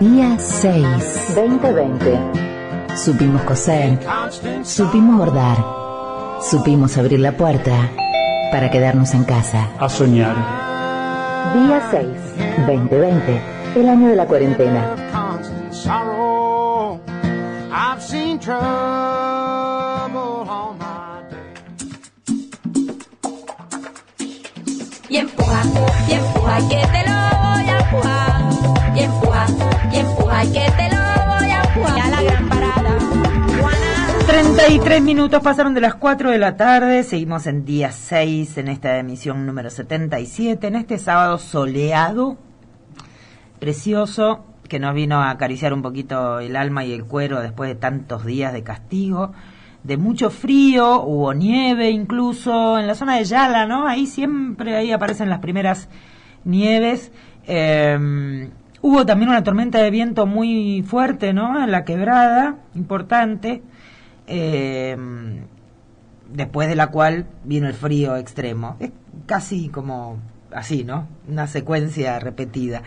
Día 6. 2020. Supimos coser. Supimos bordar. Supimos abrir la puerta para quedarnos en casa. A soñar. Día 6. 2020. El año de la cuarentena. y empuja, y empuja, que te la gran parada. Juana. 33 minutos pasaron de las 4 de la tarde, seguimos en día 6 en esta emisión número 77, en este sábado soleado, precioso, que nos vino a acariciar un poquito el alma y el cuero después de tantos días de castigo, de mucho frío, hubo nieve incluso en la zona de Yala, ¿no? Ahí siempre, ahí aparecen las primeras nieves. Eh, hubo también una tormenta de viento muy fuerte, ¿no? En la quebrada, importante eh, después de la cual vino el frío extremo. Es casi como así, ¿no? Una secuencia repetida.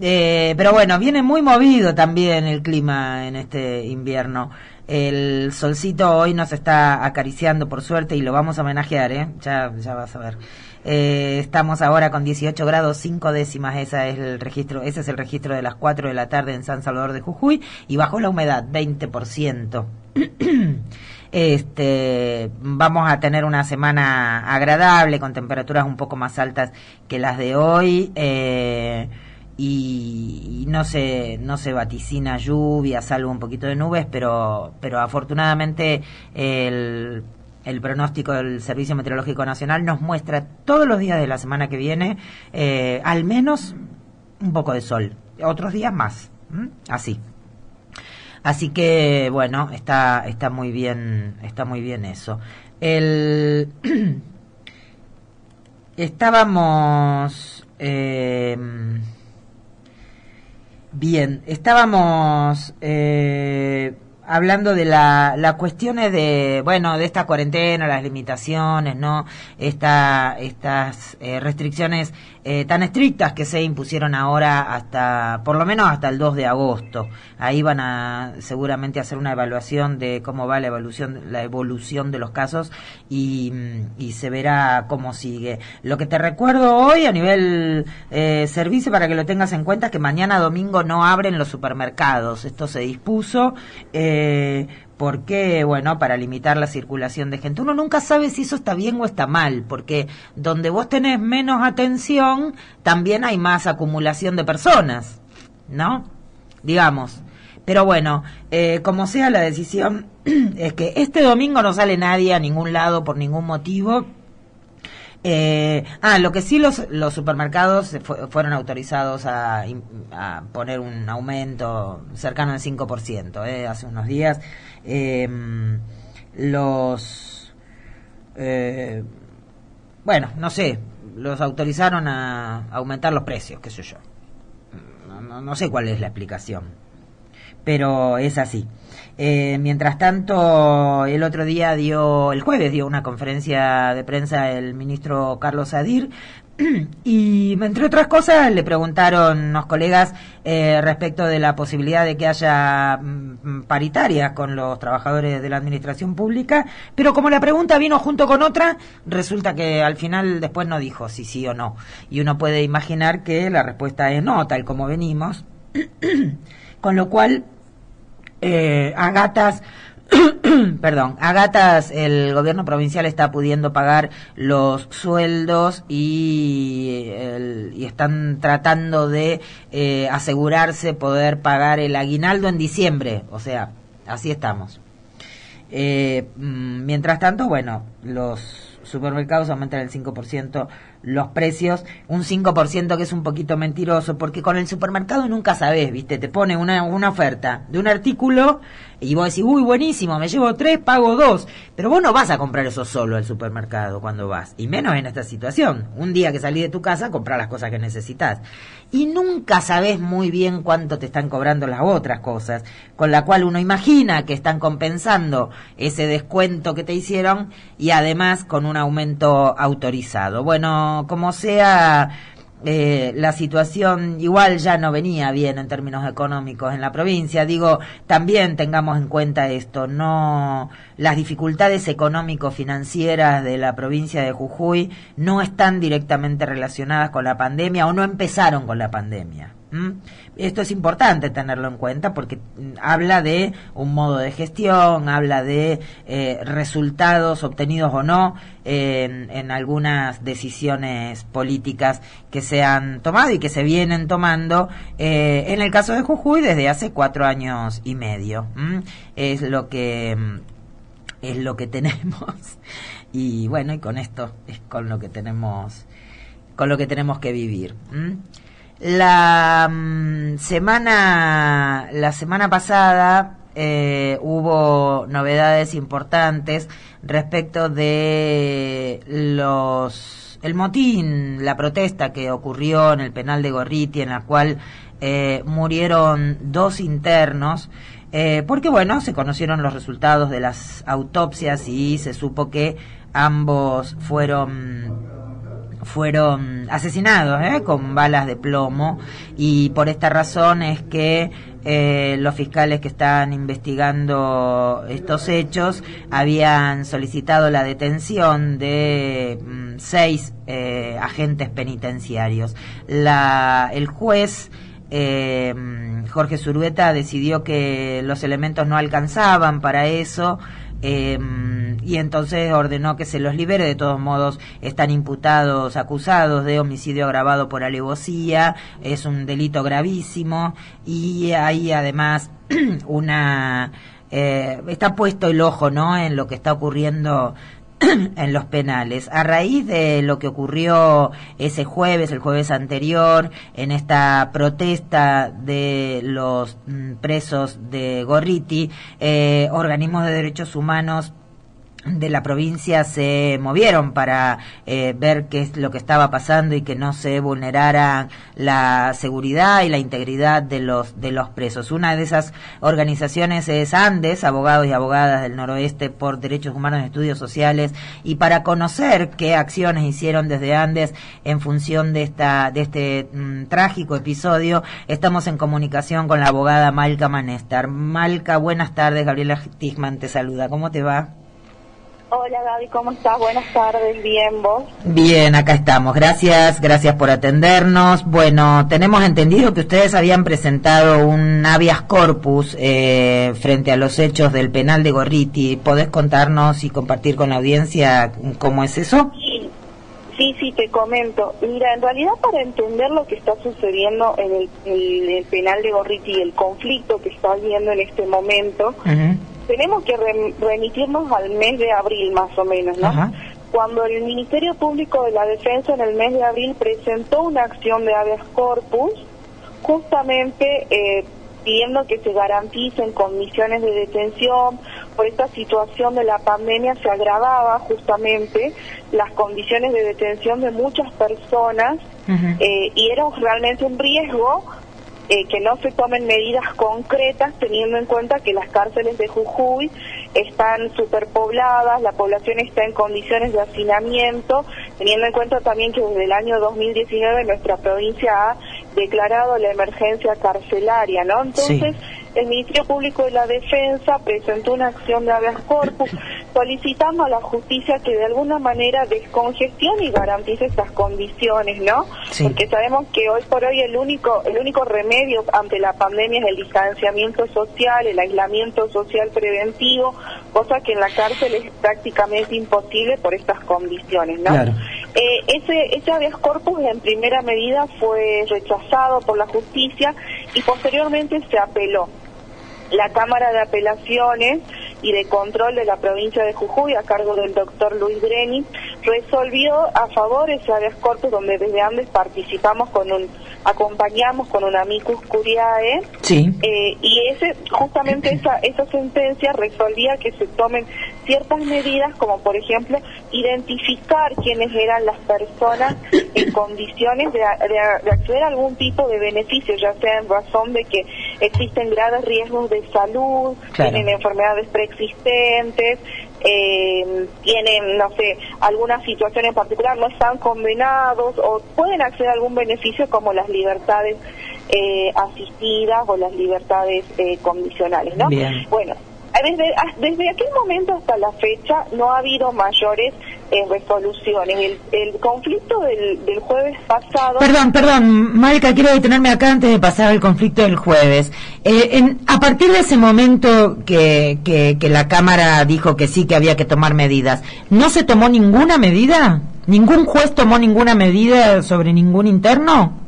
Eh, pero bueno, viene muy movido también el clima en este invierno. El solcito hoy nos está acariciando por suerte y lo vamos a homenajear, ¿eh? Ya, ya vas a ver. Eh, estamos ahora con 18 grados 5 décimas, esa es el registro, ese es el registro de las 4 de la tarde en San Salvador de Jujuy y bajó la humedad 20%. Este, vamos a tener una semana agradable con temperaturas un poco más altas que las de hoy eh, y, no se no se vaticina lluvia, salvo un poquito de nubes, pero pero afortunadamente el el pronóstico del Servicio Meteorológico Nacional nos muestra todos los días de la semana que viene eh, al menos un poco de sol, otros días más, así. Así que bueno, está está muy bien, está muy bien eso. El estábamos eh, bien, estábamos eh, hablando de la, las cuestiones de, bueno, de esta cuarentena, las limitaciones, ¿no? Esta, estas eh, restricciones eh, tan estrictas que se impusieron ahora hasta, por lo menos hasta el 2 de agosto. Ahí van a seguramente hacer una evaluación de cómo va la evolución, la evolución de los casos y, y se verá cómo sigue. Lo que te recuerdo hoy a nivel eh, servicio para que lo tengas en cuenta es que mañana domingo no abren los supermercados. Esto se dispuso. Eh, porque, bueno, para limitar la circulación de gente. Uno nunca sabe si eso está bien o está mal, porque donde vos tenés menos atención, también hay más acumulación de personas, ¿no? Digamos. Pero bueno, eh, como sea la decisión, es que este domingo no sale nadie a ningún lado por ningún motivo. Eh, ah, lo que sí los, los supermercados fu- fueron autorizados a, a poner un aumento cercano al 5%, eh, hace unos días. Eh, los... bueno, no sé, los autorizaron a aumentar los precios, qué sé yo. No- no sé cuál es la explicación, pero es así. Eh, mientras tanto, el otro día dio, el jueves dio una conferencia de prensa el ministro Carlos Adir y entre otras cosas le preguntaron unos colegas eh, respecto de la posibilidad de que haya mm, paritarias con los trabajadores de la administración pública, pero como la pregunta vino junto con otra, resulta que al final después no dijo si sí o no. Y uno puede imaginar que la respuesta es no, tal como venimos. con lo cual eh, a gatas, perdón, a gatas el gobierno provincial está pudiendo pagar los sueldos y, el- y están tratando de eh, asegurarse poder pagar el aguinaldo en diciembre, o sea, así estamos. Eh, mm, mientras tanto, bueno, los supermercados aumentan el 5% los precios, un 5% que es un poquito mentiroso, porque con el supermercado nunca sabes, ¿viste? Te pone una, una oferta de un artículo y vos decís, uy, buenísimo, me llevo tres, pago dos. Pero vos no vas a comprar eso solo al supermercado cuando vas, y menos en esta situación. Un día que salís de tu casa, comprar las cosas que necesitas. Y nunca sabes muy bien cuánto te están cobrando las otras cosas, con la cual uno imagina que están compensando ese descuento que te hicieron y además con un aumento autorizado. Bueno, como sea, eh, la situación igual ya no venía bien en términos económicos en la provincia. Digo, también tengamos en cuenta esto, no las dificultades económico-financieras de la provincia de Jujuy no están directamente relacionadas con la pandemia o no empezaron con la pandemia. ¿Mm? Esto es importante tenerlo en cuenta porque mm, habla de un modo de gestión, habla de eh, resultados obtenidos o no en, algunas decisiones políticas que se han tomado y que se vienen tomando eh, en el caso de Jujuy desde hace cuatro años y medio. ¿Mm? Es lo que es lo que tenemos y bueno y con esto es con lo que tenemos con lo que tenemos que vivir. La mm, semana, la semana pasada eh, hubo novedades importantes respecto de los el motín, la protesta que ocurrió en el penal de Gorriti, en la cual eh, murieron dos internos, eh, porque bueno, se conocieron los resultados de las autopsias y se supo que ambos fueron fueron asesinados ¿eh? con balas de plomo y por esta razón es que eh, los fiscales que están investigando estos hechos habían solicitado la detención de mm, seis eh, agentes penitenciarios. La, el juez eh, Jorge Zurueta decidió que los elementos no alcanzaban para eso eh, y entonces ordenó que se los libere. De todos modos, están imputados, acusados de homicidio agravado por alevosía, es un delito gravísimo y hay además una... Eh, está puesto el ojo, ¿no?, en lo que está ocurriendo en los penales. A raíz de lo que ocurrió ese jueves, el jueves anterior, en esta protesta de los mm, presos de Gorriti, eh, organismos de derechos humanos de la provincia se movieron para eh, ver qué es lo que estaba pasando y que no se vulnerara la seguridad y la integridad de los de los presos. Una de esas organizaciones es Andes, abogados y abogadas del noroeste por derechos humanos y estudios sociales y para conocer qué acciones hicieron desde Andes en función de esta de este mm, trágico episodio, estamos en comunicación con la abogada Malca Manestar. Malca, buenas tardes. Gabriela Tisman te saluda. ¿Cómo te va? Hola Gaby, ¿cómo estás? Buenas tardes, bien, ¿vos? Bien, acá estamos. Gracias, gracias por atendernos. Bueno, tenemos entendido que ustedes habían presentado un habeas corpus eh, frente a los hechos del penal de Gorriti. ¿Podés contarnos y compartir con la audiencia cómo es eso? Sí, sí, sí, te comento. Mira, en realidad para entender lo que está sucediendo en el, en el penal de Gorriti y el conflicto que está habiendo en este momento, tenemos que remitirnos al mes de abril más o menos, ¿no? Cuando el Ministerio Público de la Defensa en el mes de abril presentó una acción de habeas corpus, justamente eh, pidiendo que se garanticen condiciones de detención, por esta situación de la pandemia se agravaba justamente las condiciones de detención de muchas personas eh, y era realmente un riesgo eh, que no se tomen medidas concretas teniendo en cuenta que las cárceles de Jujuy están superpobladas, la población está en condiciones de hacinamiento, teniendo en cuenta también que desde el año 2019 nuestra provincia ha declarado la emergencia carcelaria, ¿no? Entonces, el Ministerio Público de la Defensa presentó una acción de habeas corpus solicitando a la justicia que de alguna manera descongestione y garantice estas condiciones, ¿no? Porque sabemos que hoy por hoy el único el único remedio ante la pandemia es el distanciamiento social, el aislamiento social preventivo, cosa que en la cárcel es prácticamente imposible por estas condiciones, ¿no? Eh, ese, ese habeas corpus en primera medida fue rechazado por la justicia y posteriormente se apeló. La Cámara de Apelaciones y de Control de la provincia de Jujuy, a cargo del doctor Luis Greni, resolvió a favor ese habeas corpus donde desde antes participamos con un, acompañamos con un amicus curiae, sí. eh, y ese, justamente esa, esa sentencia resolvía que se tomen ciertas medidas, como por ejemplo identificar quiénes eran las personas en condiciones de, de, acceder a algún tipo de beneficio, ya sea en razón de que existen graves riesgos de salud, tienen enfermedades preexistentes, eh, tienen, no sé, alguna situación en particular, no están condenados o pueden acceder a algún beneficio como las libertades eh, asistidas o las libertades eh, condicionales, ¿no? Bien. Bueno, desde, ah, desde aquel momento hasta la fecha no ha habido mayores eh, resoluciones. El, el conflicto del, del jueves pasado... Perdón, perdón, Malca, quiero detenerme acá antes de pasar al conflicto del jueves. Eh, en- a partir de ese momento que, que, que la Cámara dijo que sí, que había que tomar medidas, ¿no se tomó ninguna medida? ¿Ningún juez tomó ninguna medida sobre ningún interno?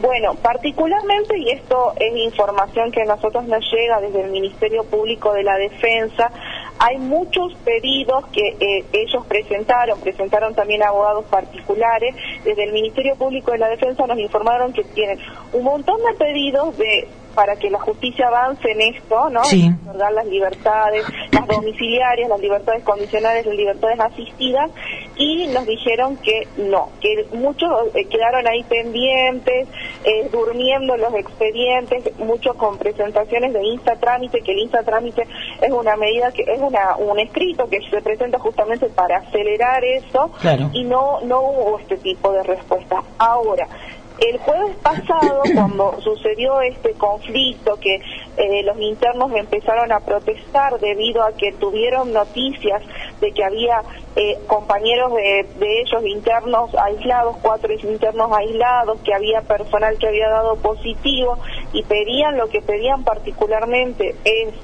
Bueno, particularmente, y esto es información que a nosotros nos llega desde el Ministerio Público de la Defensa, hay muchos pedidos que eh, ellos presentaron, presentaron también abogados particulares, desde el Ministerio Público de la Defensa nos informaron que tienen un montón de pedidos de para que la justicia avance en esto, ¿no? Sí. En las libertades, las domiciliarias, las libertades condicionales, las libertades asistidas, y nos dijeron que no, que muchos eh, quedaron ahí pendientes, eh, durmiendo los expedientes, muchos con presentaciones de insta trámite, que el insta trámite es una medida que es una un escrito que se presenta justamente para acelerar eso Claro. y no no hubo este tipo de respuesta. Ahora, el jueves pasado, cuando sucedió este conflicto, que eh, los internos empezaron a protestar debido a que tuvieron noticias de que había eh, compañeros de, de ellos internos aislados, cuatro internos aislados, que había personal que había dado positivo y pedían, lo que pedían particularmente es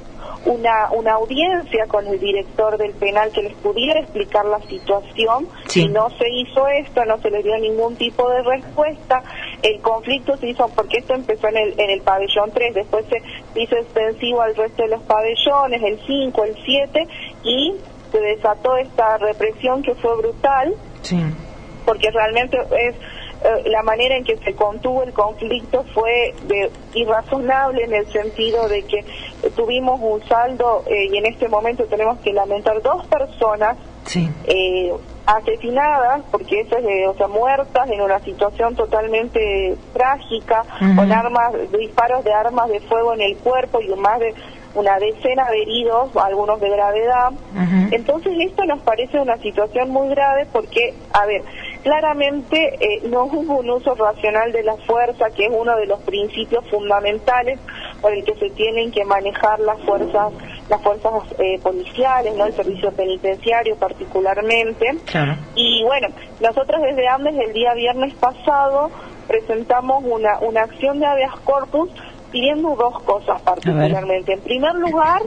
una, una audiencia con el director del penal que les pudiera explicar la situación Sí. y no se hizo esto, no se les dio ningún tipo de respuesta. El conflicto se hizo porque esto empezó en el, en el pabellón 3, después se hizo extensivo al resto de los pabellones, el 5, el 7, y se desató esta represión que fue brutal Sí. porque realmente es eh, la manera en que se contuvo el conflicto fue de irrazonable en el sentido de que eh, tuvimos un saldo eh, y en este momento tenemos que lamentar dos personas Sí. eh, asesinadas, porque eso es de, o sea, muertas en una situación totalmente trágica, con armas, disparos de armas de fuego en el cuerpo y más de una decena de heridos, algunos de gravedad. Entonces esto nos parece una situación muy grave porque, a ver, claramente eh, no hubo un uso racional de la fuerza, que es uno de los principios fundamentales por el que se tienen que manejar las fuerzas, las fuerzas eh, policiales, no el servicio penitenciario particularmente. Claro. Y bueno, nosotros desde Andes el día viernes pasado presentamos una, una acción de habeas corpus pidiendo dos cosas particularmente. En primer lugar,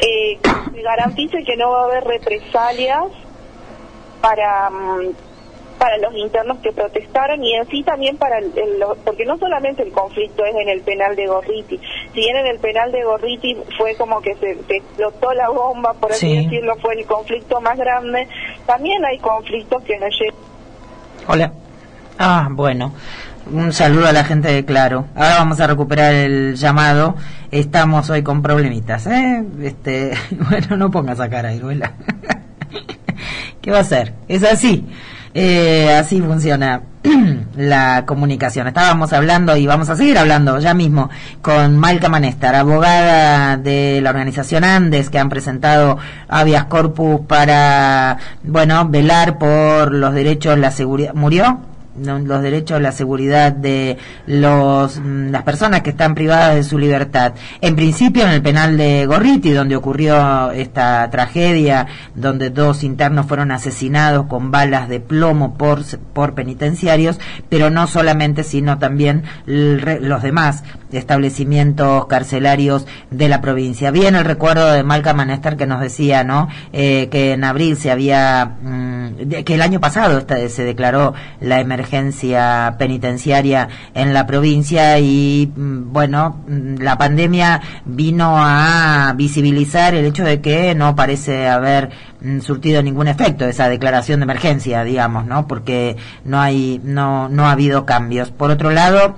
eh, que se garantice que no va a haber represalias para mm, para los internos que protestaron y en sí también para el, porque no solamente el conflicto es en el penal de Gorriti si bien en el penal de Gorriti fue como que se, se explotó la bomba por así Sí. decirlo fue el conflicto más grande también hay conflictos que nos llegan Hola. Ah, bueno. Un saludo a la gente de Claro. Ahora vamos a recuperar el llamado. Estamos hoy con problemitas, ¿eh? Este, bueno, no pongas a cara, Iruela. ¿Qué va a hacer? Es así. Eh, así funciona la comunicación. Estábamos hablando y vamos a seguir hablando ya mismo con Malca Manestar, abogada de la organización Andes, que han presentado habeas corpus para, bueno, velar por los derechos, la seguridad. ¿Murió? Los derechos, la seguridad de los mm, las personas que están privadas de su libertad. En principio en el penal de Gorriti, donde ocurrió esta tragedia, donde dos internos fueron asesinados con balas de plomo por por penitenciarios, pero no solamente, sino también los demás establecimientos carcelarios de la provincia. Bien el recuerdo de Malca Manestar que nos decía, ¿no? Eh, que en abril se había, mm, de- que el año pasado se declaró la emergencia penitenciaria en la provincia y, mm, bueno, mm, la pandemia vino a visibilizar el hecho de que no parece haber surtido ningún efecto esa declaración de emergencia, digamos, ¿no? Porque no hay, no, no ha habido cambios. Por otro lado,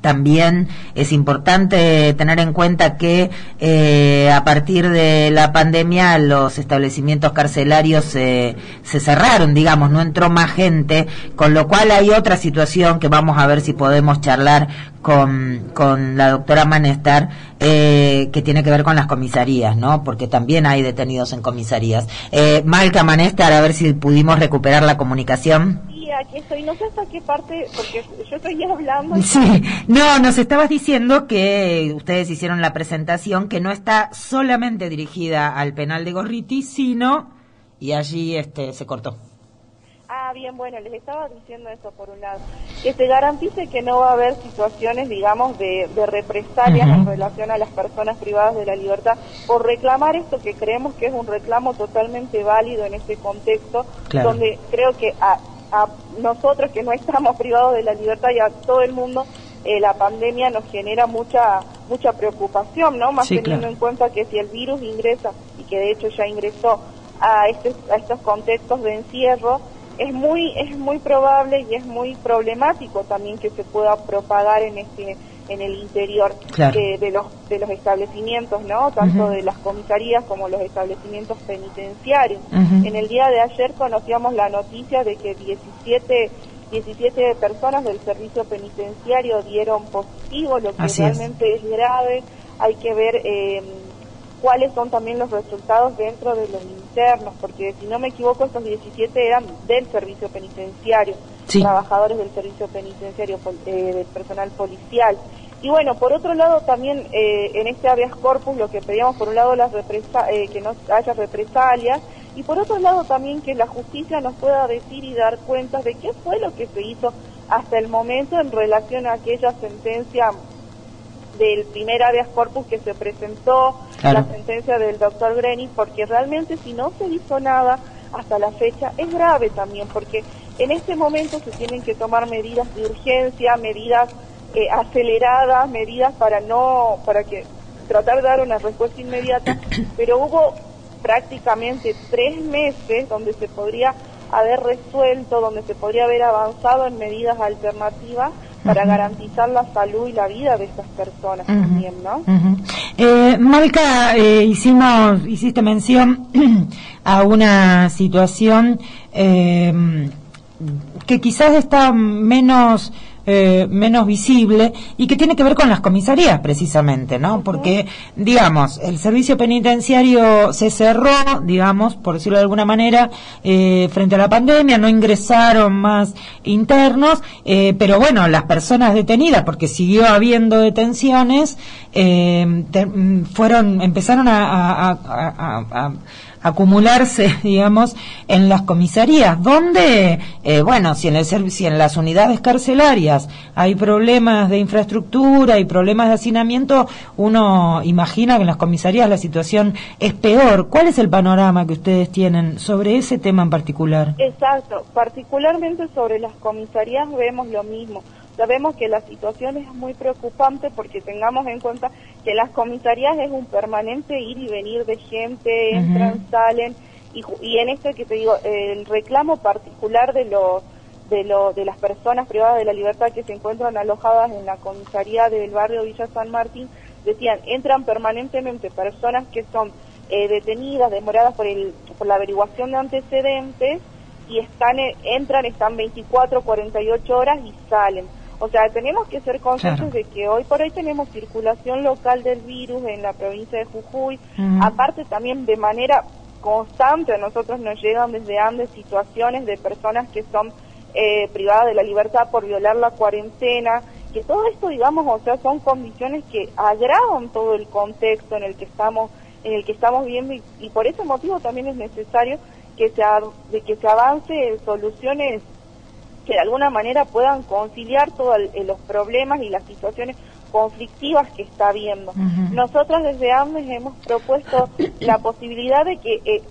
también es importante tener en cuenta que eh, a partir de la pandemia los establecimientos carcelarios se cerraron, digamos, no entró más gente, con lo cual hay otra situación que vamos a ver si podemos charlar con, con la doctora Manestar, eh, que tiene que ver con las comisarías, ¿no? Porque también hay detenidos en comisarías. Eh, Malca Manestar, a ver si pudimos recuperar la comunicación aquí estoy, no sé hasta qué parte, porque yo estoy hablando. Sí, no, nos estabas diciendo que ustedes hicieron la presentación que no está solamente dirigida al penal de Gorriti, sino, y allí este se cortó. Ah, bien, bueno, les estaba diciendo eso por un lado. Que se garantice que no va a haber situaciones, digamos, de, de represalias en relación a las personas privadas de la libertad por reclamar esto que creemos que es un reclamo totalmente válido en este contexto, donde creo que a, a nosotros que no estamos privados de la libertad y a todo el mundo, eh, la pandemia nos genera mucha mucha preocupación, ¿no? Más teniendo en cuenta que si el virus ingresa, y que de hecho ya ingresó a, este, a estos contextos de encierro, es muy, es muy probable y es muy problemático también que se pueda propagar en este en el interior de, los de los establecimientos, ¿no? Tanto de las comisarías como los establecimientos penitenciarios. En el día de ayer conocíamos la noticia de que 17 17 personas del servicio penitenciario dieron positivo, lo que realmente es. grave. Hay que ver eh, cuáles son también los resultados dentro de los internos, porque si no me equivoco, estos 17 eran del servicio penitenciario trabajadores del servicio penitenciario, eh, del personal policial. Y bueno, por otro lado también eh, en este habeas corpus lo que pedíamos por un lado las eh, que no haya represalias y por otro lado también que la justicia nos pueda decir y dar cuenta de qué fue lo que se hizo hasta el momento en relación a aquella sentencia del primer habeas corpus que se presentó, la sentencia del doctor Greni, porque realmente si no se hizo nada hasta la fecha es grave también, porque en este momento se tienen que tomar medidas de urgencia, medidas eh, aceleradas, medidas para no, para que tratar de dar una respuesta inmediata, pero hubo prácticamente tres meses donde se podría haber resuelto, donde se podría haber avanzado en medidas alternativas para garantizar la salud y la vida de estas personas también, ¿no? eh, Malca, eh, hicimos, hiciste mención a una situación eh, que quizás está menos eh, menos visible y que tiene que ver con las comisarías precisamente, ¿no? Porque, digamos, el servicio penitenciario se cerró, digamos, por decirlo de alguna manera, eh, frente a la pandemia, no ingresaron más internos, eh, pero bueno, las personas detenidas, porque siguió habiendo detenciones, fueron, empezaron a acumularse, digamos, en las comisarías, donde, eh, bueno, si en, el, si en las unidades carcelarias hay problemas de infraestructura y problemas de hacinamiento, uno imagina que en las comisarías la situación es peor. ¿Cuál es el panorama que ustedes tienen sobre ese tema en particular? Exacto, particularmente sobre las comisarías vemos lo mismo. Sabemos que la situación es muy preocupante porque tengamos en cuenta que las comisarías es un permanente ir y venir de gente, entran, salen, y, y en este que te digo, el reclamo particular de los de, lo, de las personas privadas de la libertad que se encuentran alojadas en la comisaría del barrio Villa San Martín, decían, entran permanentemente personas que son eh, detenidas, demoradas por, el, por la averiguación de antecedentes, y están entran, están 24, 48 horas y salen. O sea, tenemos que ser conscientes de que hoy por hoy tenemos circulación local del virus en la provincia de Jujuy. Aparte también de manera constante a nosotros nos llegan desde Andes situaciones de personas que son eh, privadas de la libertad por violar la cuarentena, que todo esto, digamos, o sea, son condiciones que agravan todo el contexto en el que estamos en el que estamos viendo y, por ese motivo también es necesario que se, de que se avance en soluciones que de alguna manera puedan conciliar todos los problemas y las situaciones conflictivas que está habiendo. Nosotros desde AMES hemos propuesto la posibilidad de que eh,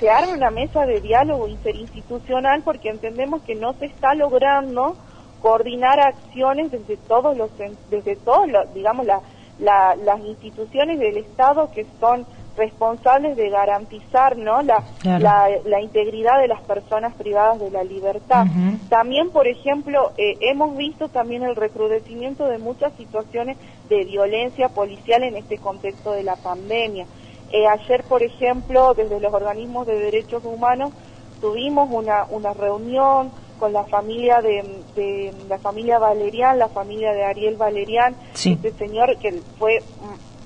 se arme una mesa de diálogo interinstitucional porque entendemos que no se está logrando coordinar acciones desde todos los desde todos los, digamos las instituciones del Estado que son responsables de garantizar no la, la, integridad de las personas privadas de la libertad. También, por ejemplo, eh, hemos visto también el recrudecimiento de muchas situaciones de violencia policial en este contexto de la pandemia. Eh, ayer, por ejemplo, desde los organismos de derechos humanos tuvimos una, una reunión con la familia de, la familia Valerian, la familia de Ariel Valerian, este señor que fue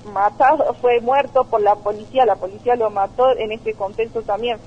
matado, fue muerto por la policía, la policía lo mató en este contexto también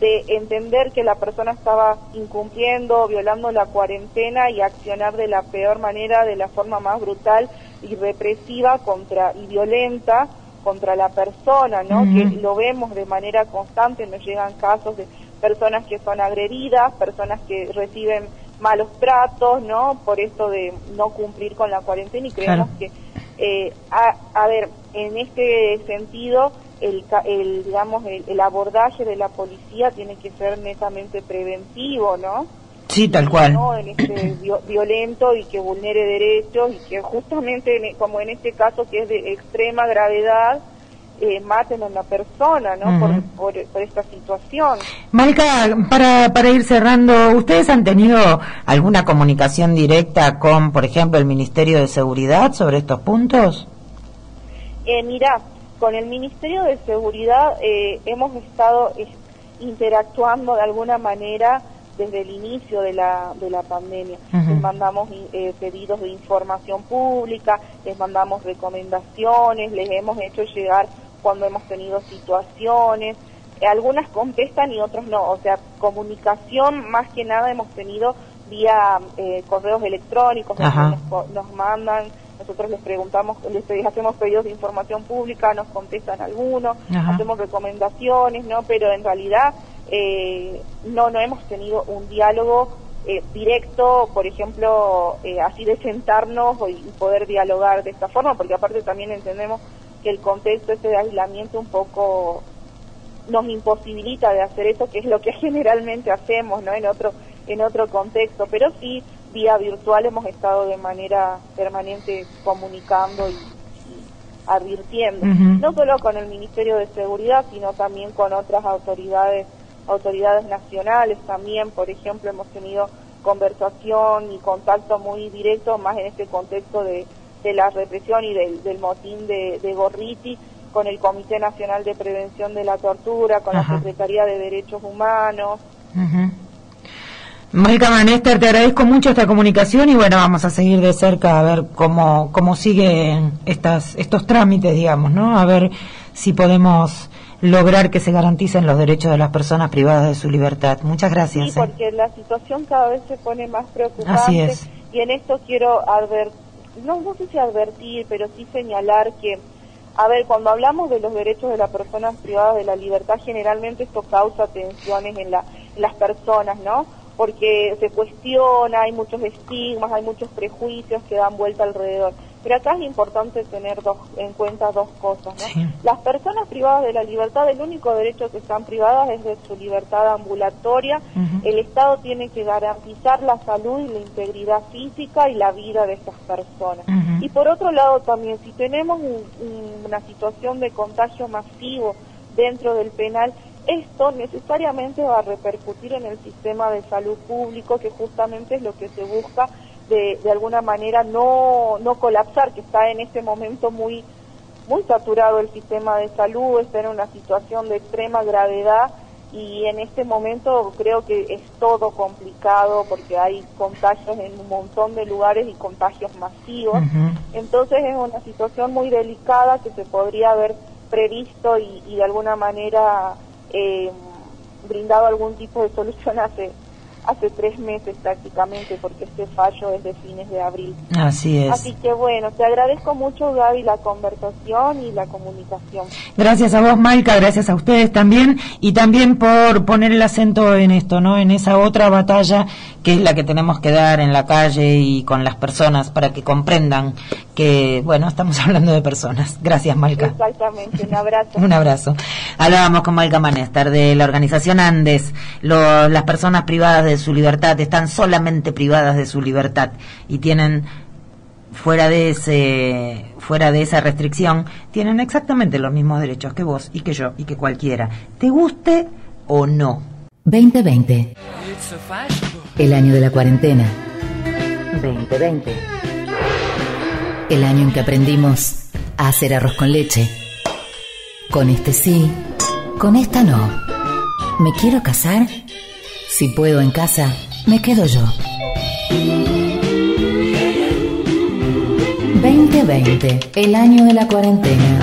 de entender que la persona estaba incumpliendo, violando la cuarentena y accionar de la peor manera, de la forma más brutal y represiva contra y violenta contra la persona, ¿no? Que lo vemos de manera constante, nos llegan casos de personas que son agredidas, personas que reciben malos tratos, ¿no? Por esto de no cumplir con la cuarentena y creemos que, eh, a, ver, en este sentido, el, el digamos, el, abordaje de la policía tiene que ser netamente preventivo, ¿no? Sí, tal cual. ¿no? En este violento y que vulnere derechos y que justamente, como en este caso que es de extrema gravedad, eh, maten a una persona, ¿no? por, por, esta situación. Malca, para, para ir cerrando, ¿ustedes han tenido alguna comunicación directa con, por ejemplo, el Ministerio de Seguridad sobre estos puntos? Eh, mira, con el Ministerio de Seguridad eh, hemos estado interactuando de alguna manera desde el inicio de la, de la pandemia. Les mandamos eh, pedidos de información pública, les mandamos recomendaciones, les hemos hecho llegar cuando hemos tenido situaciones. Eh, algunas contestan y otras no. O sea, comunicación más que nada hemos tenido vía eh, correos electrónicos, nos, mandan, nosotros les preguntamos, les hacemos pedidos de información pública, nos contestan algunos, hacemos recomendaciones, ¿no? Pero en realidad eh, no, no hemos tenido un diálogo directo, por ejemplo, así de sentarnos y poder dialogar de esta forma, porque aparte también entendemos que el contexto ese de aislamiento un poco nos imposibilita de hacer eso, que es lo que generalmente hacemos, ¿no? En otro en otro contexto, pero sí vía virtual hemos estado de manera permanente comunicando y, advirtiendo, no solo con el Ministerio de Seguridad, sino también con otras autoridades autoridades nacionales también, por ejemplo, hemos tenido conversación y contacto muy directo más en este contexto de de la represión y del, motín de, de, Gorriti con el Comité Nacional de Prevención de la Tortura, con la Secretaría de Derechos Humanos. Uh Manester, te agradezco mucho esta comunicación y bueno, vamos a seguir de cerca a ver cómo, cómo siguen estas, estos trámites, digamos, ¿no? A ver si podemos lograr que se garanticen los derechos de las personas privadas de su libertad. Muchas gracias. Sí, ¿eh? porque la situación cada vez se pone más preocupante. Así es. Y en esto quiero advertir no, no sé si advertir, pero sí señalar que, a ver, cuando hablamos de los derechos de las personas privadas de la libertad, generalmente esto causa tensiones en, la, en las personas, ¿no? Porque se cuestiona, hay muchos estigmas, hay muchos prejuicios que dan vuelta alrededor. Pero acá es importante tener dos, en cuenta dos cosas. ¿no? Las personas privadas de la libertad, el único derecho que están privadas es de su libertad ambulatoria. El Estado tiene que garantizar la salud y la integridad física y la vida de estas personas. Y por otro lado también, si tenemos una situación de contagio masivo dentro del penal, esto necesariamente va a repercutir en el sistema de salud público, que justamente es lo que se busca de, de alguna manera no, no colapsar, que está en este momento muy, muy saturado el sistema de salud, está en una situación de extrema gravedad y en este momento creo que es todo complicado porque hay contagios en un montón de lugares y contagios masivos. Entonces es una situación muy delicada que se podría haber previsto y, y de alguna manera eh, brindado algún tipo de solución hace tres meses prácticamente, porque este fallo es de fines de abril. Así es. Así que bueno, te agradezco mucho, Gaby, la conversación y la comunicación. Gracias a vos, Maika, gracias a ustedes también, y también por poner el acento en esto, ¿no? En esa otra batalla que es la que tenemos que dar en la calle y con las personas para que comprendan que, bueno, estamos hablando de personas. Gracias, Malca. Exactamente, un abrazo. un abrazo. Hablábamos con Malca Manester de la organización Andes. las personas privadas de su libertad están solamente privadas de su libertad y tienen fuera de ese fuera de esa restricción tienen exactamente los mismos derechos que vos y que yo y que cualquiera, te guste o no. 2020. El año de la cuarentena. 2020. El año en que aprendimos a hacer arroz con leche. Con este sí, con esta no. ¿Me quiero casar? Si puedo en casa, me quedo yo. 2020, el año de la cuarentena.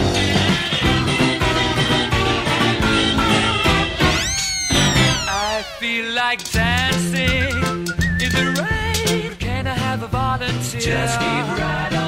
I feel like dancing in the rain. Can I have a volunteer? Just keep right on.